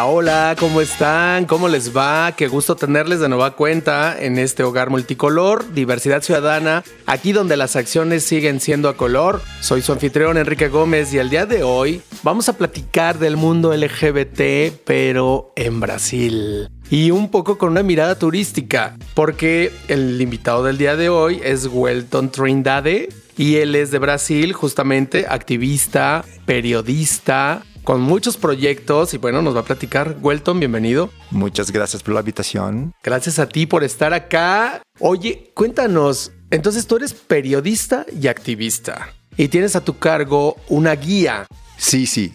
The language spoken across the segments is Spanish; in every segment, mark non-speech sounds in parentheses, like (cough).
Hola, hola, ¿cómo están? ¿Cómo les va? Qué gusto tenerles de nueva cuenta en este hogar multicolor, diversidad ciudadana, aquí donde las acciones siguen siendo a color. Soy su anfitrión Enrique Gómez y el día de hoy vamos a platicar del mundo LGBT, pero en Brasil. Y un poco con una mirada turística, porque el invitado del día de hoy es Welton Trindade, y él es de Brasil, justamente activista, periodista, con muchos proyectos y bueno, nos va a platicar. Welton, bienvenido. Muchas gracias por la invitación. Gracias a ti por estar acá. Oye, cuéntanos, entonces tú eres periodista y activista y tienes a tu cargo una guía. Sí, sí,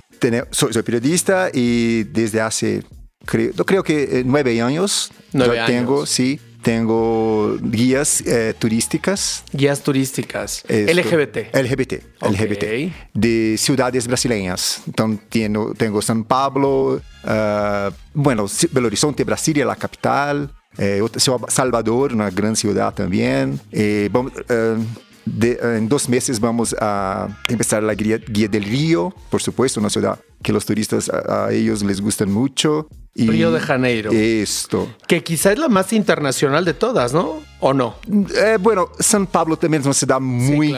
soy, periodista y desde hace, creo, creo que eh, nueve años nueve tengo, sí tengo guías eh, turísticas. Guías turísticas. LGBT. LGBT. LGBT. De ciudades brasileñas. Entonces tengo, tengo San Pablo, uh, bueno, Belo Horizonte, Brasilia, la capital. Eh, Salvador, una gran ciudad también. Eh, vamos, uh, de, en dos meses vamos a empezar la guía, guía, del Río, por supuesto, una ciudad que los turistas a, a ellos les gustan mucho. Río de Janeiro. Esto. Que quizá es la más internacional de todas, ¿no? ¿O no? Eh, bueno, San Pablo también es una ciudad muy,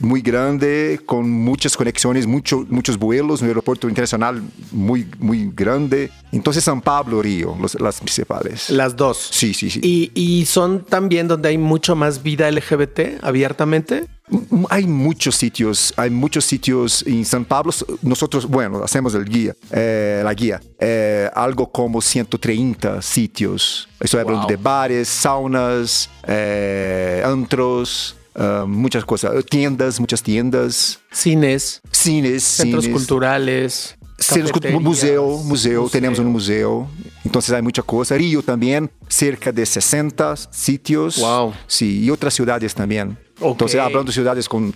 muy grande, con muchas conexiones, mucho, muchos vuelos, un aeropuerto internacional muy, muy grande. Entonces, San Pablo, Río, los, las principales. Las dos. Sí, sí, sí. ¿Y, ¿Y son también donde hay mucho más vida LGBT abiertamente? Hay muchos sitios, hay muchos sitios en San Pablo. Nosotros, bueno, hacemos el guía, eh, la guía, eh, algo como 130 sitios. Estoy wow. hablando de bares, saunas, eh, antros, uh, muchas cosas, tiendas, muchas tiendas. Cines. Cines, centros cines. culturales. museu, museu, museu, tenemos un museo. Entonces hay mucha cosa. Río también, cerca de 60 sitios. Wow. Sí, y otras ciudades también. Okay. Entonces, hablando de ciudades con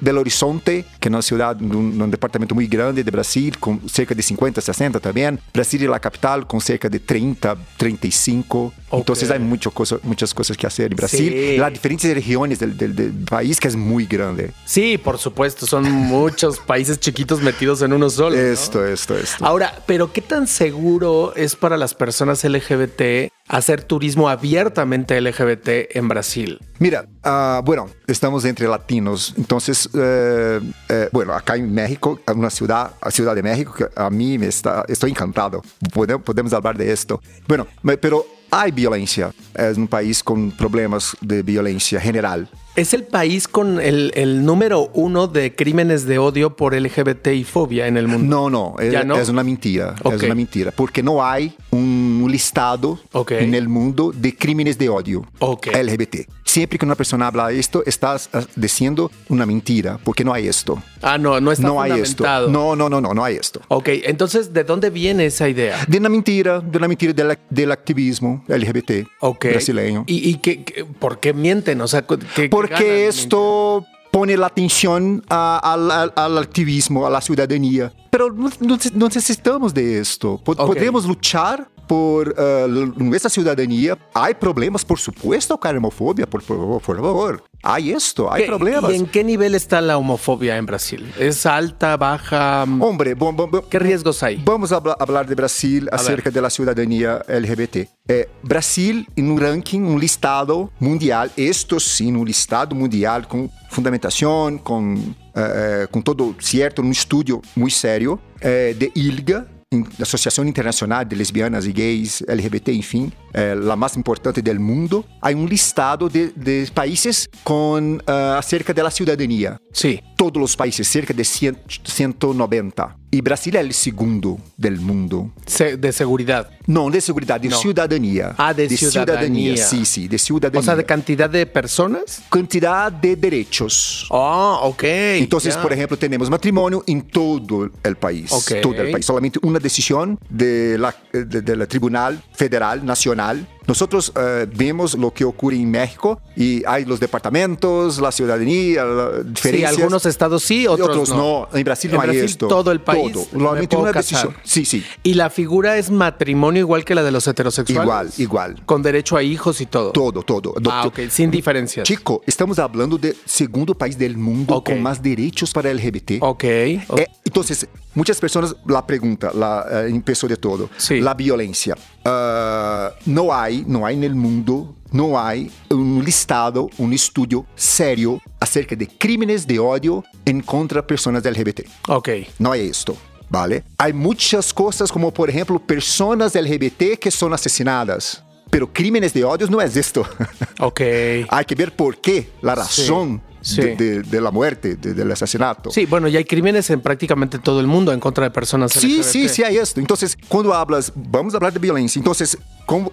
Belo Horizonte, que es una ciudad, un, un, departamento muy grande de Brasil, con cerca de 50, 60 también. Brasil es la capital, con cerca de 30, 35. Okay. Entonces, hay mucho cosa, muchas cosas que hacer en Brasil. Sí. Las diferentes regiones del, del, del, país, que es muy grande. Sí, por supuesto, son muchos (laughs) países chiquitos metidos en uno solo. Esto, ¿no? esto, esto. Ahora, pero ¿qué tan seguro es para las personas LGBT hacer turismo abiertamente LGBT en Brasil? Mira, uh, bueno, estamos entre latinos, entonces, eh, eh, bueno, acá en México, una ciudad, la Ciudad de México, que a mí me está, estoy encantado, podemos, podemos hablar de esto. Bueno, pero hay violencia, es un país con problemas de violencia general. Es el país con el, el, número uno de crímenes de odio por LGBT y fobia en el mundo. No, no, es, no? es una mentira. Okay. Es una mentira. Porque no hay un listado okay. en el mundo de crímenes de odio okay. LGBT. Siempre que una persona habla esto, estás diciendo una mentira, porque no hay esto. Ah, no, no está no hay esto. No, no, no, no, no hay esto. Ok, entonces, ¿de dónde viene esa idea? De una mentira, de una mentira del, del activismo LGBT okay. brasileño. ¿Y, y qué, qué, por qué mienten? O sea, ¿qué, porque esto pone la atención a, al, al, activismo, a la ciudadanía. Pero no, necesitamos de esto. Pod okay. Podemos luchar por uh, ciudadanía. Hay problemas, por supuesto, con la homofobia, por, por, por favor. Esto, hay ¿Qué, problemas. ¿Y en qué nivel está la homofobia en Brasil? ¿Es alta, baja? Hombre, bom, bom, bom, ¿qué riesgos hay? Vamos a hablar de Brasil a acerca ver. de la ciudadanía LGBT. Eh, Brasil, en un ranking, un listado mundial, esto sí, un listado mundial con fundamentación, con, eh, con todo cierto, un estudio muy serio eh, de ILGA, Associação Internacional de Lesbianas e Gays, LGBT, enfim, é a mais importante do mundo, há um listado de, de países com uh, acerca da cidadania. Sim. Todos os países, cerca de 100, 190. E Brasil é o segundo do mundo. Se de seguridade? Não, de seguridade, de no. cidadania. Ah, de, de cidadania. Sim, sim, de cidadania. O sea, de quantidade de pessoas? Quantidade de direitos. Ah, oh, ok. Então, yeah. por exemplo, temos matrimônio em todo o país. Okay. Todo o país. Solamente uma decisão de la, de, de la Tribunal Federal Nacional canal nosotros eh, vemos lo que ocurre en México y hay los departamentos, la ciudadanía, la Sí, diferencias. algunos estados sí, otros, otros no. no. En Brasil En no hay Brasil esto. todo el país Todo. puedo una casar. decisión. Sí, sí. Y la figura es matrimonio igual que la de los heterosexuales. Igual, igual. Con derecho a hijos y todo. Todo, todo. Ah, ok, sin diferencias. Chico, estamos hablando del segundo país del mundo Ok. con más derechos para LGBT. Ok. Eh, entonces, muchas personas la pregunta, la eh, empezó de todo, Sí. la violencia. Ah, no hay, no hay en el mundo, no hay un listado, un estudio serio acerca de crímenes de odio en contra de personas LGBT. ok. No hay esto. ¿Vale? Hay muchas cosas como, por ejemplo, personas LGBT que son asesinadas. Pero crímenes de odio no es esto. (laughs) Ok. Hay que ver por qué, la razón Sí. De, de- de la muerte, de- del asesinato. Sí, bueno, y hay crímenes en prácticamente todo el mundo en contra de personas Sí, LGBT. sí, sí hay esto. Entonces, cuando hablas, vamos a hablar de violencia. Entonces,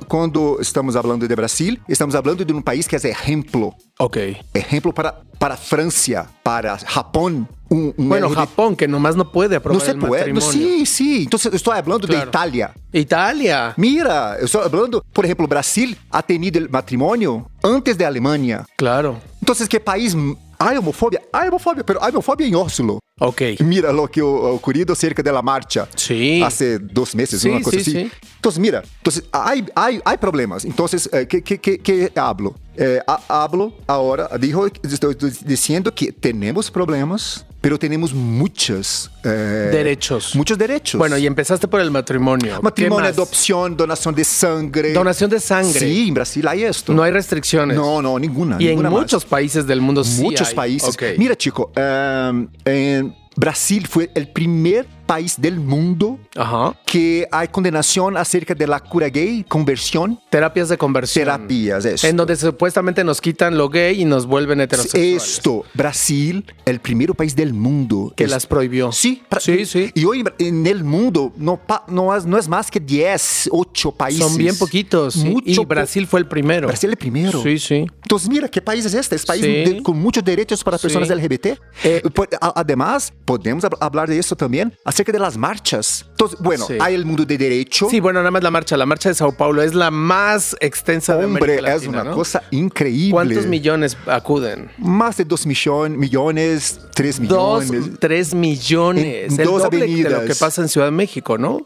cuando estamos hablando de Brasil, estamos hablando de un país que es ejemplo. Ok. Ejemplo para, para Francia, para Japón. Un, un Bueno, LGBT. Japón, que nomás no puede aprobar No se el puede. No, matrimonio. sí, sí. Entonces, estoy hablando de. Italia. Italia. Mira, eu estou falando, por exemplo, Brasil ha tenido el matrimonio antes de Alemanha. Claro. Entonces, ¿qué país hay homofobia? Hay homofobia, pero hay homofobia en Oslo. Ok. Mira lo que ha ocurrido cerca de la marcha. Sí. Hace dos meses, Sí, una cosa sí, así. sí. Entonces, mira, entonces, hay, hay, hay problemas. Entonces, eh, ¿qué, qué, qué, qué hablo? Eh, ha- hablo ahora, dijo, estoy diciendo que tenemos problemas, pero tenemos muchos eh, Derechos. Muchos derechos. Bueno, y empezaste por el matrimonio. ¿Qué Matrimonio, adopción, donación de sangre. Donación de sangre. Sí, en Brasil hay esto. No hay restricciones. No, no, ninguna. Y en más. muchos países del mundo sí Muchos países. Ok. Mira, chico, um, en Brasil fue el primer país del mundo Ajá. que hay condenación acerca de la cura gay, conversión, Terapias de conversión. terapias. Esto. En donde supuestamente nos quitan lo gay y nos vuelven heterosexuales. Esto, Brasil, el primer país del mundo Que es- las prohibió. Sí, Sí, sí. Y hoy en el mundo no, no, es, no es más que 10, 8 países. Son bien poquitos. sí. Mucho y Brasil fue el primero. Brasil es el primero. Sí, sí. Entonces, mira, ¿qué país es este? Es país Sí. de- con muchos derechos para personas Sí. LGBT. Eh, a- además, podemos hab- hablar de esto también, acerca de las marchas. Entonces, bueno, Sí. hay el mundo de derecho. Sí, bueno, nada más la marcha. La marcha de Sao Paulo es la más extensa de Hombre, América es Latina, una ¿no? cosa increíble. ¿Cuántos millones acuden? Más de 2 millones, 3 Dos, millones. tres millones. En el dos doble de lo avenidas. que pasa en Ciudad de México, ¿no?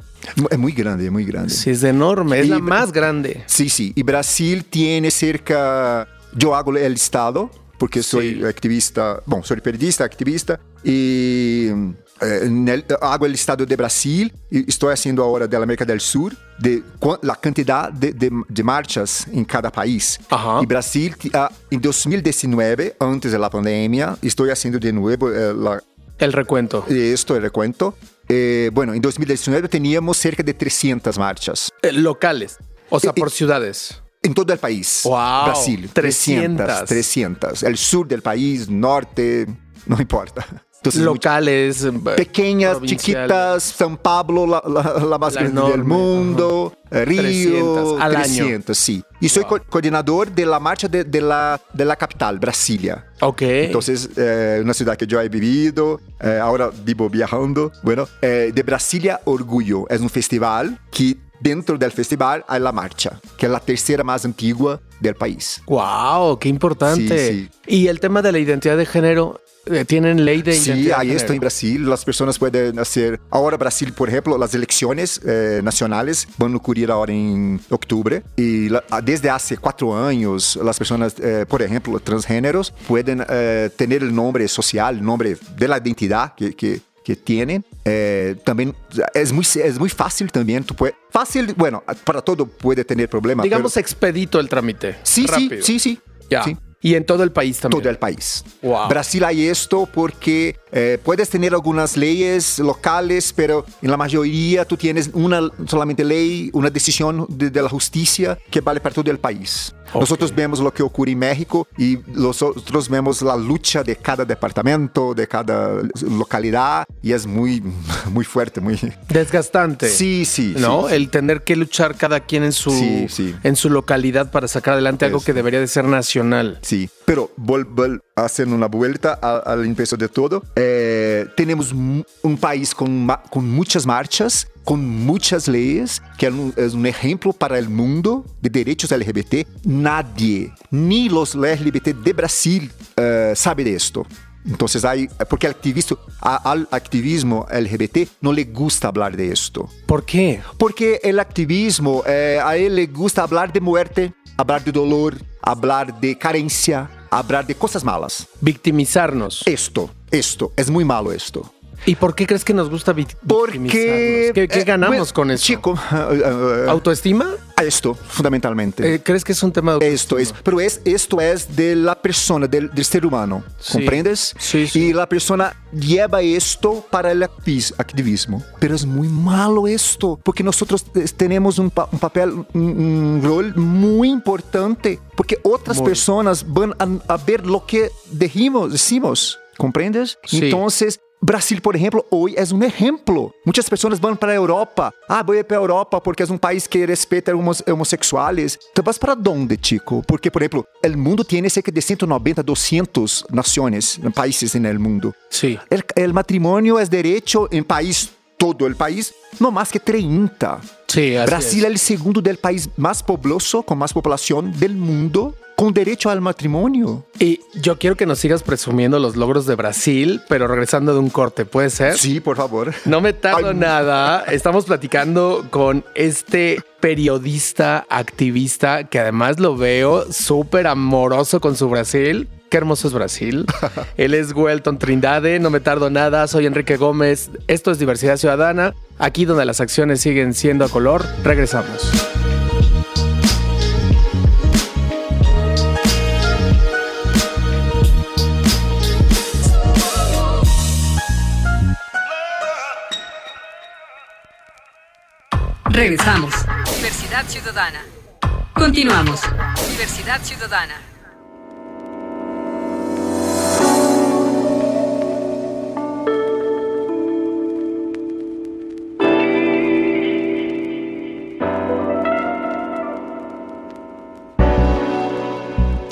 Es muy grande, es muy grande. Sí, es enorme. Es Y- la más grande. Sí, sí. Y Brasil tiene cerca. Yo hago el estado, porque soy Sí. activista, bueno, soy periodista, activista, y eh, hago el estado de Brasil, y estoy haciendo ahora de la América del Sur, de la cantidad de, de- de marchas en cada país. Y Brasil, ah, en 2019, antes de la pandemia, estoy haciendo de nuevo eh, la, El recuento. esto, el recuento. Eh, bueno, en 2019 teníamos cerca de 300 marchas. Eh, locales. O sea, Eh, por ciudades. En todo el país. Wow, Brasil. 300. 300. 300. El sur del país, norte, no importa. Entonces, Locales. eh, pequeñas, chiquitas, San Pablo, la, la- la más La grande del enorme, mundo, eh, Río, 300 al año. 300, sí. Y soy co- coordinador de la marcha de, de la, de la capital, Brasilia. Ok. Entonces, eh, una ciudad que yo he vivido, eh, ahora vivo viajando. Bueno, eh, de Brasilia Orgullo es un festival que dentro del festival hay la marcha, que es la tercera más antigua del país. Wow, qué importante. Sí, Y el tema de la identidad de género, eh, ¿tienen ley de Sí, identidad hay de esto en? Brasil. Las personas pueden hacer. Ahora, Brasil, por ejemplo, las elecciones eh, nacionales van a ocurrir ahora en octubre. Y la- desde hace cuatro años, las personas, eh, por ejemplo, transgéneros, pueden eh, tener el nombre social, el nombre de la identidad que. que que tienen. Eh, también es muy, es muy fácil también. Tú puedes, fácil, bueno, para todo puede tener problemas. Digamos pero- expedito el trámite. sí, sí, sí, sí. Ya. sí. Y en todo el país también. todo el país. Wow. Brasil hay esto porque eh, puedes tener algunas leyes locales, pero en la mayoría tú tienes una solamente ley, una decisión de, de la justicia que vale para todo el país. Ok. Nosotros vemos lo que ocurre en México y nosotros vemos la lucha de cada departamento, de cada localidad y es muy, (laughs) muy fuerte, muy... Desgastante. Sí, sí. ¿No? sí. El tener que luchar cada quien en su, Sí, en su localidad para sacar adelante algo Eso. que debería de ser nacional. Sí, pero vol, vol- haciendo una vuelta al de todo, eh, tenemos un país con, con muchas marchas con muchas leyes, que es un ejemplo para el mundo de derechos LGBT. Nadie, ni los LGBT de Brasil, uh, sabe de esto. Entonces hay, porque al activismo, al activismo LGBT no le gusta hablar de esto. ¿Por qué? Porque el activismo, eh, a él le gusta hablar de muerte, hablar de dolor, hablar de carencia, hablar de cosas malas. Victimizarnos. Esto, esto, es muy malo esto. ¿Y por qué crees que nos gusta? Porque... ¿Qué, qué eh, ganamos pues, con eso? Chico, uh, (laughs) uh, ¿Autoestima? esto, fundamentalmente. Eh, ¿Crees que es un tema de Esto es, pero es, esto es de la persona, del, del ser humano, Sí. ¿comprendes? Sí, sí. Y la persona lleva esto para el activis- activismo. Pero es muy malo esto, porque nosotros eh, tenemos un, pa- un papel, un, un rol muy importante, porque otras Muy. personas van a, a ver lo que dijimos, decimos, ¿comprendes? Sí. Entonces, Brasil, por ejemplo, hoy es un ejemplo. Muchas personas van para Europa. Ah, voy para Europa porque es un país que respeta a homos- homosexuales. ¿Te vas para dónde, chico? Porque, por ejemplo, el mundo tiene cerca de 190, 200 naciones, países en el mundo. Sí. El, el matrimonio es derecho en país, todo el país, no más que 30. Sí, así Brasil es. es el segundo del país más pobloso, con más población del mundo, con derecho al matrimonio. Y yo quiero que nos sigas presumiendo los logros de Brasil, pero regresando de un corte, ¿puede ser? Sí, por favor. No me tardo Ay. nada. Estamos platicando con este periodista, activista, que además lo veo súper amoroso con su Brasil. Qué hermoso es Brasil. (laughs) Él es Welton Trindade. No me tardo nada. Soy Enrique Gómez. Esto es Diversidad Ciudadana. Aquí donde las acciones siguen siendo a color. Regresamos. Regresamos. Diversidad Ciudadana. Continuamos. Diversidad Ciudadana.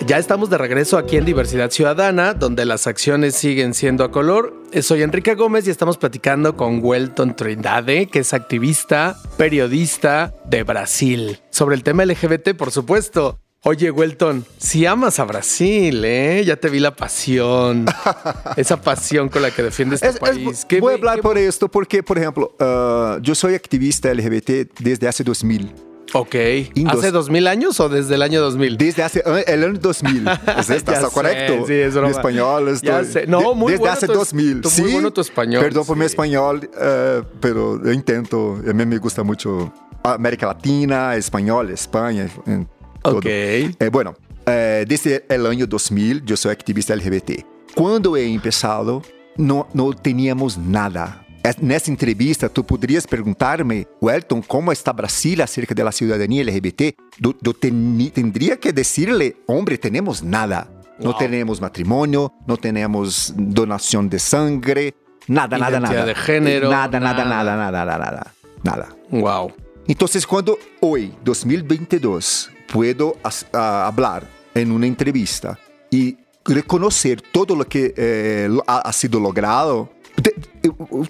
Ya estamos de regreso aquí en Diversidad Ciudadana, donde las acciones siguen siendo a color. Soy Enrique Gómez y estamos platicando con Welton Trindade, que es activista, periodista de Brasil, sobre el tema LGBT, por supuesto. Oye, Welton, si amas a Brasil, ¿eh? Ya te vi la pasión, (laughs) esa pasión con la que defiendes este Es- es- país. Qué voy a hablar por esto porque, por ejemplo, uh, yo soy activista LGBT desde hace 2000. Ok, Indos. ¿hace dos mil años o desde el año 2000? Desde hace uh, el año 2000. ¿Es (laughs) ¿Está correcto? sí, es broma. Mi español estoy... Sé. No, muy Desde bueno hace tu- 2000. tu- sí. muy bueno tu español, Perdón por mi español, eh, pero yo intento. A mí me gusta mucho América Latina, español, España. todo. Ok. Eh, bueno, eh, desde el año 2000 yo soy activista LGBT. Cuando he empezado, no, no teníamos nada. Es- Nessa entrevista, tú podrías preguntarme, Welton, ¿cómo está Brasil acerca de la ciudadanía LGBT? Teni- tendría que decirle, hombre, tenemos nada. No Wow. tenemos matrimonio, no tenemos donación de sangre, nada, nada, nada. de género, Nada, nada, nada. nada, nada, nada, nada. Wow. Entonces, cuando hoy, 2022, puedo hablar en una entrevista y reconocer todo lo que eh, ha, sido logrado,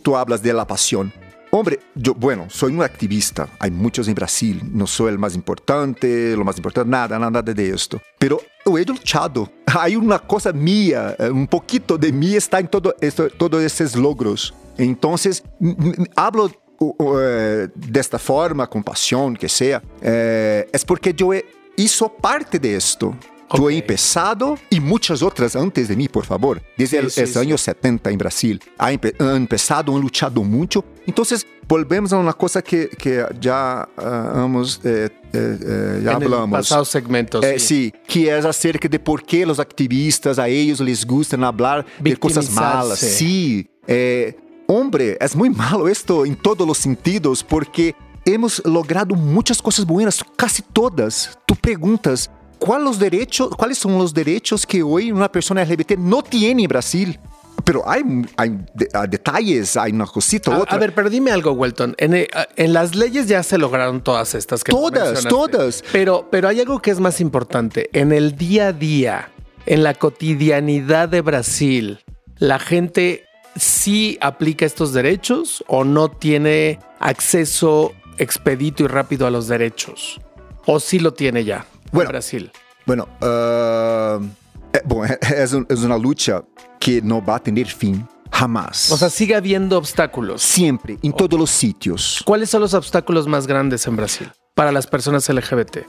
tú hablas de la pasión. Hombre, yo, bueno, soy un activista, hay muchos en Brasil, no soy el más importante, lo más importante, nada, nada de esto. Pero yo he luchado, (laughs) hay una cosa mía, eh, un poquito de mí está en todo esto, todos estos logros. Entonces, hablo o- o, eh, desta forma, com paixão, que seja, eh, é porque eu he, hizo parte de esto. Eu Ok. he empezado e muitas outras antes de mim, por favor. Desde Sí, os sí, sí. anos 70 em Brasil. Ha empe han empezado, han luchado muito. Então, volvemos a uma coisa que, que já ah, hemos, eh, eh, eh, já en el hablamos. pasado segmento. Eh, sí. sí, que é acerca de por que os activistas a eles les gusta hablar de coisas malas. Victimizarse. Sí, eh, hombre, é muito malo esto em todos os sentidos porque hemos logrado muitas coisas buenas, casi todas. Tu perguntas quais os direitos, quais são os direitos que hoje uma pessoa LGBT não tem em Brasil. Pero hay, hay ah, detalles, hay una cosita, A, otra. a ver, pero dime algo, Welton. En, eh, en las leyes ya se lograron todas estas que Todas, todas. Pero, pero hay algo que es más importante. En el día a día, en la cotidianidad de Brasil, la gente sí aplica estos derechos o no tiene acceso expedito y rápido a los derechos? ¿O sí lo tiene ya Bueno. en Brasil? Bueno, ah, é, bom, (laughs) é, é um- é uma luta que não vai ter fim, jamás. O sea, sigue habiendo obstáculos. Sempre, em todos os sítios. ¿Cuáles son los obstáculos más grandes en Brasil para las personas LGBT?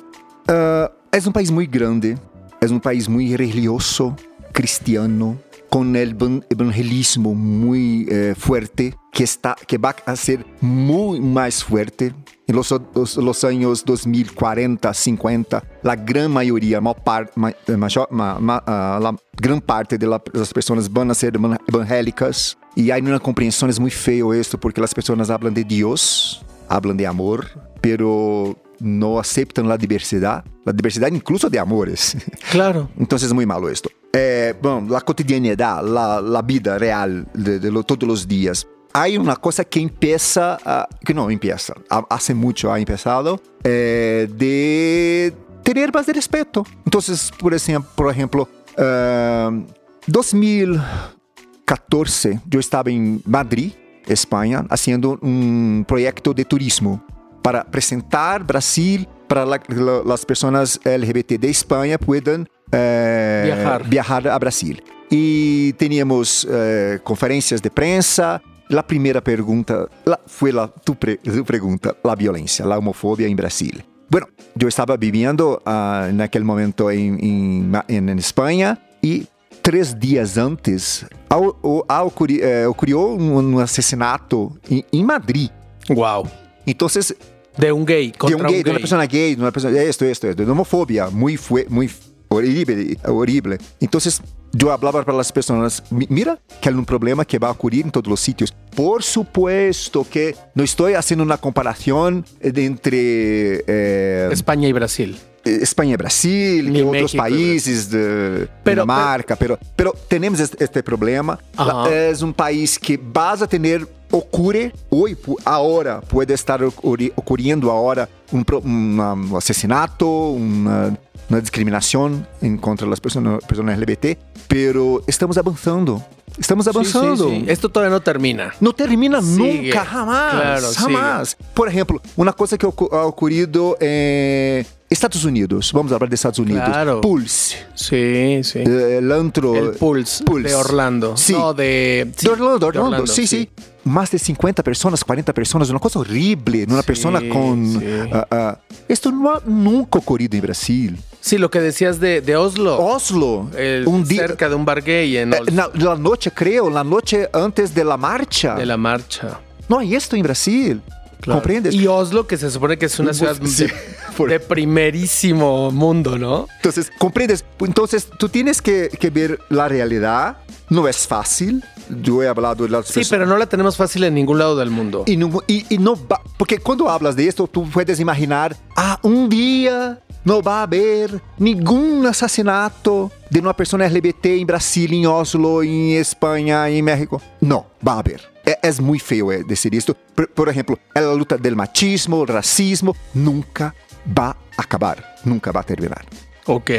Ah, é um país muito grande, é um país muito religioso, cristiano, o evan- evangelismo muito eh, fuerte, que está, que vai a ser muito mais fuerte. Em los, los, los anos 2040, 50, a grande maioria, a maior parte, ma, eh, major, ma, ma, ah, la gran parte de la- das pessoas vão a ser evan- evangélicas. E há uma compreensão muito feio isso, porque as pessoas falam de Deus, hablan de amor, pero no aceptan la diversidad, la diversidad incluso de amores. (laughs) Claro. Entonces es muy malo esto. Eh, bueno, la cotidianidad, la, la vida real de, de lo- todos los días. Hay una cosa que empieza, a- que no empieza, ha- hace mucho ha empezado, eh, de tener más de respeto. Entonces, por ejemplo, por ejemplo eh, 2014 yo estaba en Madrid, España, haciendo un proyecto de turismo para presentar Brasil para la- la- las personas LGBT de España puedan eh, Viajar. viajar a Brasil. Y teníamos eh, conferencias de prensa. La primera pregunta la- fue la, tu, pre- tu pregunta, la violencia, la homofobia en Brasil. Bueno, yo estaba viviendo ah, en aquel momento en, en Ma- en- en España y três dias antes au- o- a ocurri- ocurrió un, un asesinato en, en Madrid. Wow. Entonces, De un gay de contra un gay, un de una persona gay, de una persona, esto, esto, esto, de homofobia, muy, fue, muy horrible, horrible. Entonces, yo hablaba para las personas, "Mi- mira que hay un problema que va a ocurrir en todos los sitios. Por supuesto que no estoy haciendo una comparación entre eh, España y Brasil. España y Brasil, Ni que otros México, países de Pero- Dinamarca, pero, pero tenemos este, este problema. Ajá. Es un país que vas a tener, ocurre hoy, pu- ahora, puede estar ocurri- ocurriendo ahora un, una- un asesinato, una, una discriminación en contra de las personas, personas LGBT, pero estamos avanzando. Estamos avanzando. Sí, sí, sí. Esto todavía no termina. No termina Sigue. nunca, jamás. Claro, jamás. Por ejemplo, una cosa que ha ocurrido en Estados Unidos. Vamos a hablar de Estados Unidos. Claro. Pulse. Sí, sí. eh, El antro. El Pulse, Pulse. de Orlando. Sí. No, de... sí, de Orlando, de Orlando. Sí, sí, Más de 50 personas, 40 personas, una cosa horrible. Una Sí, persona con. sí. ah, ah, esto no ha nunca ocurrido en Brasil. Sí, lo que decías de, de Oslo. Oslo. El- un día. cerca de un bar gay en eh, Oslo, na- la noche, creo, la noche antes de la marcha. de la marcha. No hay esto en Brasil. Claro. ¿Comprendes? Y Oslo, que se supone que es una ciudad (laughs) Sí, de, por- de primerísimo mundo, ¿no? Entonces, ¿comprendes? Entonces, tú tienes que, que ver la realidad. No es fácil. Yo he hablado de las Sí, personas- pero no la tenemos fácil en ningún lado del mundo. Y no, y- y no va- porque cuando hablas de esto, tú puedes imaginar, ah, un día no va a haber ningún asesinato de una persona LGBT en Brasil, en Oslo, en España, en México. No, va a haber. É- Es muy feo eh, decir esto. Por, por ejemplo, la lucha del machismo, el racismo, nunca va a acabar, nunca va a terminar. Ok.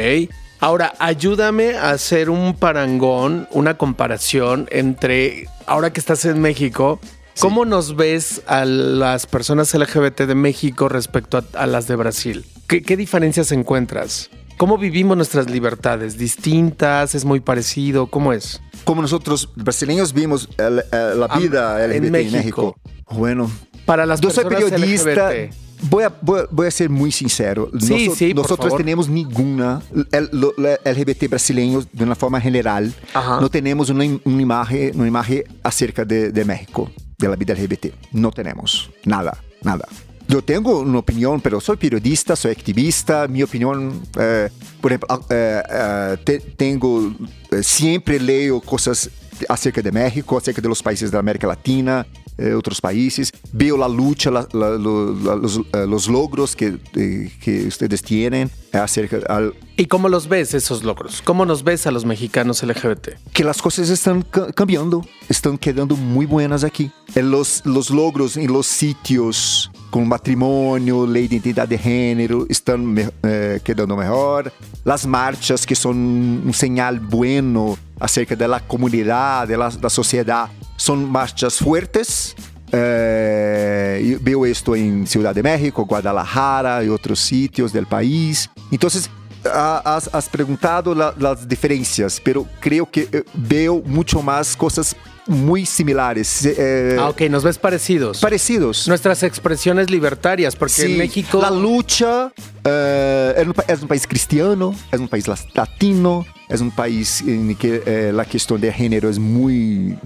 Ahora, ayúdame a hacer un parangón, una comparación entre, ahora que estás en México, ¿cómo nos ves a las personas LGBT de México respecto a, a las de Brasil? ¿Qué, qué diferencias encuentras? ¿Cómo vivimos nuestras libertades? ¿Distintas? ¿Es muy parecido? ¿Cómo es? Como nosotros brasileños vimos el- el- la Ah, vida LGBT en México. México. Bueno, Para las Yo soy periodista. LGBT. Voy a, voy, voy a ser muy sincero. Sí, Noso- sí, por nosotros tenemos ninguna el- la LGBT brasileños de una forma general. Ajá. No tenemos una, una imagen, una imagen acerca de, de México, de la vida LGBT. No tenemos nada, nada. Yo tengo una opinión, pero soy periodista, soy activista. Mi opinión, eh, por ejemplo, ah, eh, eh, te- tengo, eh, siempre leo cosas acerca de México, acerca de los países de América Latina, eh, otros países. Veo la lucha, la- la- la- los, eh, los logros que, eh, que ustedes tienen acerca al, ¿Y cómo los ves esos logros? ¿Cómo nos ves a los mexicanos LGBT? que las cosas están ca- cambiando, están quedando muy buenas aquí. Eh, Los, los logros en los sitios con matrimonio, ley de identidad de género, están me- eh, quedando mejor. Las marchas que son un señal bueno acerca de la comunidad, de la, da sociedad, son marchas fuertes. Eh, veo esto en Ciudad de México, Guadalajara y otros sitios del país. Entonces, has, has preguntado la, las diferencias, pero creo que eh, veo mucho más cosas muy similares. Eh, ah, ok, nos ves parecidos. Parecidos. Nuestras expresiones libertarias, porque sí, en México... La lucha eh, es, un, es, un, país cristiano, es un país latino, es un país en que eh, la cuestión de género es muy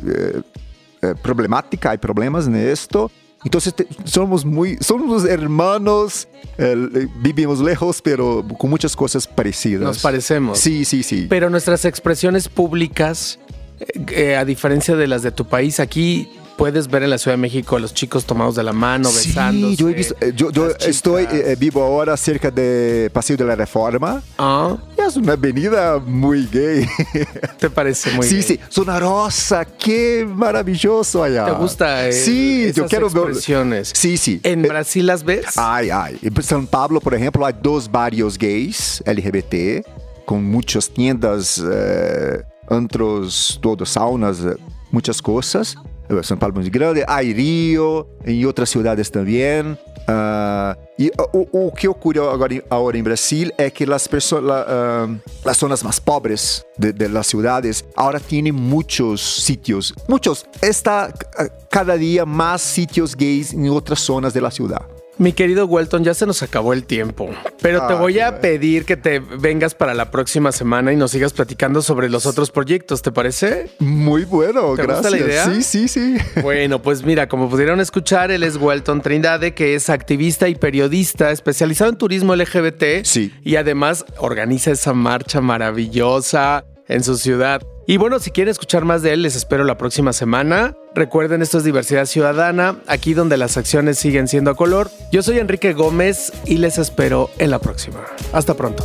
problemática, hay problemas en esto. Entonces te, somos muy, somos hermanos, eh, vivimos lejos, pero con muchas cosas parecidas. Nos parecemos. Sí, sí, sí. Pero nuestras expresiones públicas, eh, a diferencia de las de tu país, aquí puedes ver en la Ciudad de México a los chicos tomados de la mano, sí, besándose. Yo, he visto, eh, yo, yo estoy eh, vivo ahora cerca de Paseo de la Reforma. Ah. Es una avenida muy gay. (laughs) ¿Te parece muy sí, gay? Sí, sí. Zona Rosa, qué maravilloso allá. ¿Te gusta? Eh, sí, yo quiero expresiones. Sí, sí. ¿En eh, Brasil las ves? Ay, ay. En São Paulo, por ejemplo, hay dos barrios gays LGBT con muchas tiendas, eh, antros, todos, saunas, muchas cosas. São Paulo muito grande, há Rio, em outras cidades também. Uh, e o, o, que ocorre agora, agora em Brasil é que as zonas mais pobres de, de las cidades agora têm muitos sítios, muitos. Está cada dia mais sítios gays em outras zonas da cidade. Mi querido Welton, ya se nos acabó el tiempo, pero ah, te voy a pedir que te vengas para la próxima semana y nos sigas platicando sobre los otros proyectos, ¿te parece? Muy bueno, ¿Te gracias. Gusta la idea? Sí, sí, sí. Bueno, pues mira, como pudieron escuchar, él es Welton Trindade, que es activista y periodista especializado en turismo LGBT. Sí. Y además organiza esa marcha maravillosa en su ciudad. Y bueno, si quieren escuchar más de él, les espero la próxima semana. Recuerden, esto es Diversidad Ciudadana, aquí donde las acciones siguen siendo a color. Yo soy Enrique Gómez y les espero en la próxima. Hasta pronto.